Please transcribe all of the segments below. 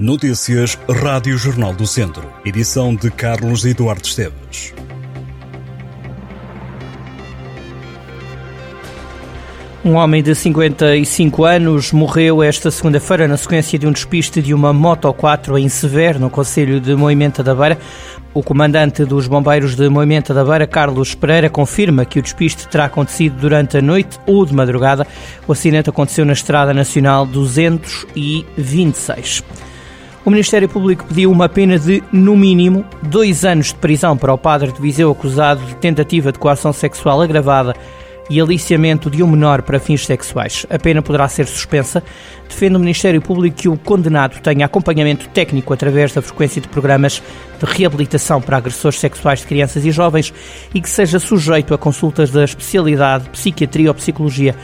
Notícias Rádio Jornal do Centro. Edição de Carlos Eduardo Esteves. Um homem de 55 anos morreu esta segunda-feira na sequência de um despiste de uma Moto 4 em Severo, no Conselho de Moimenta da Beira. O comandante dos bombeiros de Moimenta da Beira, Carlos Pereira, confirma que o despiste terá acontecido durante a noite ou de madrugada. O acidente aconteceu na Estrada Nacional 226. O Ministério Público pediu uma pena de, no mínimo, dois anos de prisão para o padre de Viseu acusado de tentativa de coação sexual agravada e aliciamento de um menor para fins sexuais. A pena poderá ser suspensa. Defende o Ministério Público que o condenado tenha acompanhamento técnico através da frequência de programas de reabilitação para agressores sexuais de crianças e jovens e que seja sujeito a consultas da especialidade psiquiatria ou psicologia.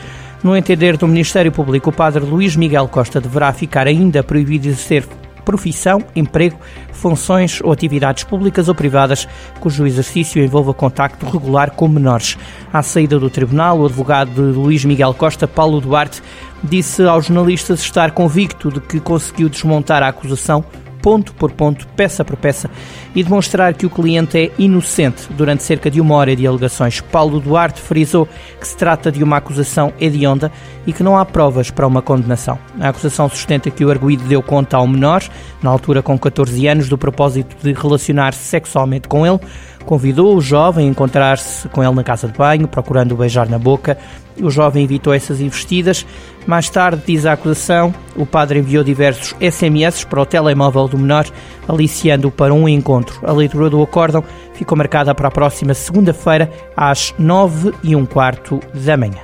No entender do Ministério Público, o padre Luís Miguel Costa deverá ficar ainda proibido de exercer profissão, emprego, funções ou atividades públicas ou privadas cujo exercício envolva contacto regular com menores. À saída do tribunal, o advogado de Luís Miguel Costa, Paulo Duarte, disse aos jornalistas estar convicto de que conseguiu desmontar a acusação ponto por ponto, peça por peça, e demonstrar que o cliente é inocente durante cerca de uma hora de alegações. Paulo Duarte frisou que se trata de uma acusação hedionda e que não há provas para uma condenação. A acusação sustenta que o arguído deu conta ao menor, na altura com 14 anos, do propósito de relacionar-se sexualmente com ele, convidou o jovem a encontrar-se com ele na casa de banho, procurando beijar na boca. O jovem evitou essas investidas. Mais tarde, diz a acusação, o padre enviou diversos SMS para o telemóvel do menor, aliciando-o para um encontro. A leitura do acórdão ficou marcada para a próxima segunda-feira, às nove e um quarto da manhã.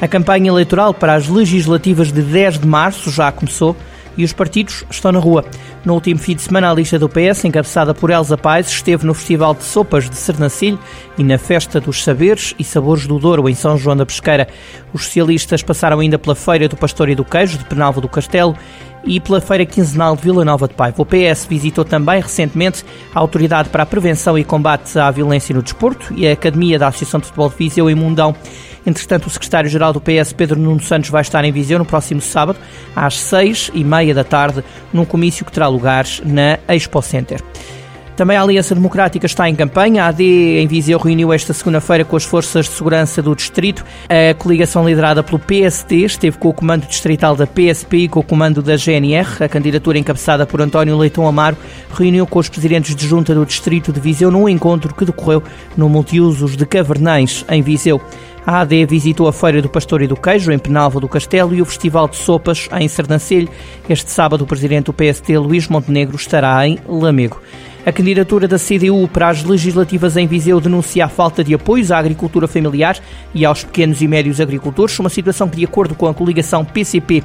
A campanha eleitoral para as legislativas de 10 de março já começou e os partidos estão na rua. No último fim de semana, a lista do PS, encabeçada por Elsa Paes, esteve no Festival de Sopas de Sernacilho e na Festa dos Saberes e Sabores do Douro, em São João da Pesqueira. Os socialistas passaram ainda pela Feira do Pastor e do Queijo, de Penalva do Castelo, e pela Feira Quinzenal de Vila Nova de Paiva. O PS visitou também recentemente a Autoridade para a Prevenção e Combate à Violência no Desporto e a Academia da Associação de Futebol de Viseu em Mundão. Entretanto, o secretário-geral do PS, Pedro Nuno Santos, vai estar em Viseu no próximo sábado, às seis e meia da tarde, num comício que terá lugar na Expo Center. Também a Aliança Democrática está em campanha. A AD em Viseu reuniu esta segunda-feira com as forças de segurança do distrito. A coligação liderada pelo PST esteve com o comando distrital da PSP e com o comando da GNR. A candidatura encabeçada por António Leitão Amaro reuniu com os presidentes de junta do distrito de Viseu num encontro que decorreu no multiusos de Cavernães, em Viseu. A AD visitou a Feira do Pastor e do Queijo, em Penalva do Castelo, e o Festival de Sopas, em Sernancelho. Este sábado, o presidente do PST, Luís Montenegro, estará em Lamego. A candidatura da CDU para as legislativas em Viseu denuncia a falta de apoios à agricultura familiar e aos pequenos e médios agricultores, uma situação que, de acordo com a coligação PCP,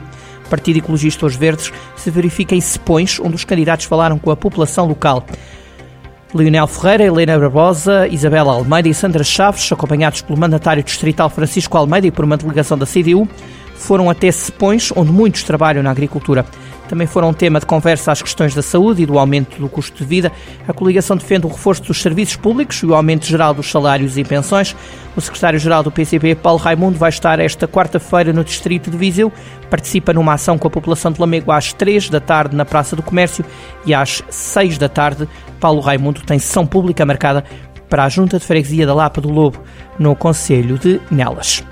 Partido Ecologista Os Verdes, se verifica em Sepões, onde os candidatos falaram com a população local. Leonel Ferreira, Helena Barbosa, Isabela Almeida e Sandra Chaves, acompanhados pelo mandatário distrital Francisco Almeida e por uma delegação da CDU, foram até Sepões, onde muitos trabalham na agricultura. Também foram tema de conversa as questões da saúde e do aumento do custo de vida. A coligação defende o reforço dos serviços públicos e o aumento geral dos salários e pensões. O secretário-geral do PCP, Paulo Raimundo, vai estar esta quarta-feira no distrito de Viseu. Participa numa ação com a população de Lamego às três da tarde na Praça do Comércio e às seis da tarde Paulo Raimundo tem sessão pública marcada para a Junta de Freguesia da Lapa do Lobo, no Conselho de Nelas.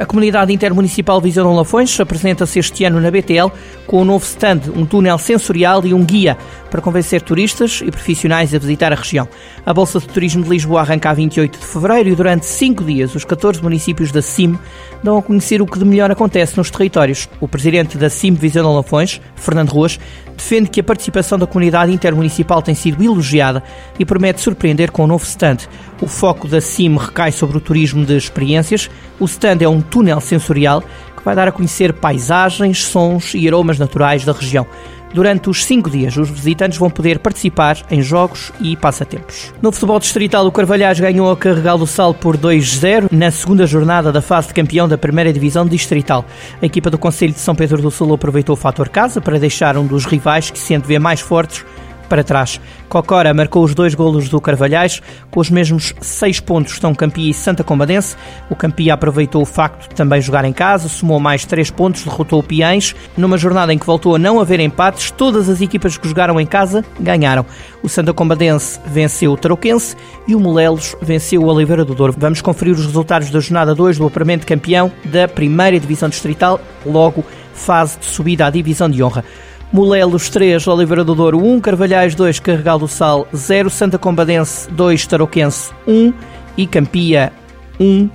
A comunidade intermunicipal Visão Lafões apresenta-se este ano na BTL com um novo stand, um túnel sensorial e um guia para convencer turistas e profissionais a visitar a região. A Bolsa de Turismo de Lisboa arranca a 28 de fevereiro e durante cinco dias os 14 municípios da CIM dão a conhecer o que de melhor acontece nos territórios. O presidente da CIM de Lafões, Fernando Ruas, defende que a participação da comunidade intermunicipal tem sido elogiada e promete surpreender com o um novo stand. O foco da CIM recai sobre o turismo de experiências. O stand é um túnel sensorial que vai dar a conhecer paisagens, sons e aromas naturais da região. Durante os cinco dias, os visitantes vão poder participar em jogos e passatempos. No futebol distrital, o Carvalhais ganhou a Carregal do Sal por 2-0 na segunda jornada da fase de campeão da primeira divisão distrital. A equipa do Conselho de São Pedro do Sul aproveitou o fator casa para deixar um dos rivais que se vê mais fortes para trás. Cocora marcou os dois golos do Carvalhais, com os mesmos seis pontos estão Campia e Santa Combadense. O Campia aproveitou o facto de também jogar em casa, somou mais três pontos, derrotou o Piães. Numa jornada em que voltou a não haver empates, todas as equipas que jogaram em casa ganharam. O Santa Combadense venceu o Tarouquense e o Molelos venceu o Oliveira do Douro. Vamos conferir os resultados da jornada 2 do apuramento campeão da primeira divisão distrital, logo fase de subida à divisão de honra. Molelos 3, Oliveira do Douro 1, Carvalhais 2, Carregal do Sal 0, Santa Combadense 2, Tarouquense 1 e Campia 1,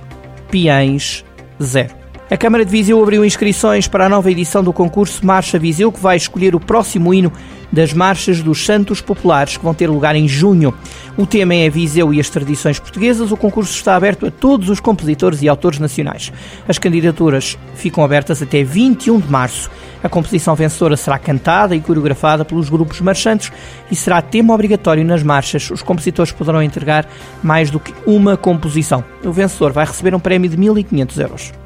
Piães 0. A Câmara de Viseu abriu inscrições para a nova edição do concurso Marcha Viseu, que vai escolher o próximo hino das marchas dos Santos Populares, que vão ter lugar em junho. O tema é Viseu e as tradições portuguesas. O concurso está aberto a todos os compositores e autores nacionais. As candidaturas ficam abertas até 21 de março. A composição vencedora será cantada e coreografada pelos grupos marchantes e será tema obrigatório nas marchas. Os compositores poderão entregar mais do que uma composição. O vencedor vai receber um prémio de 1.500 euros.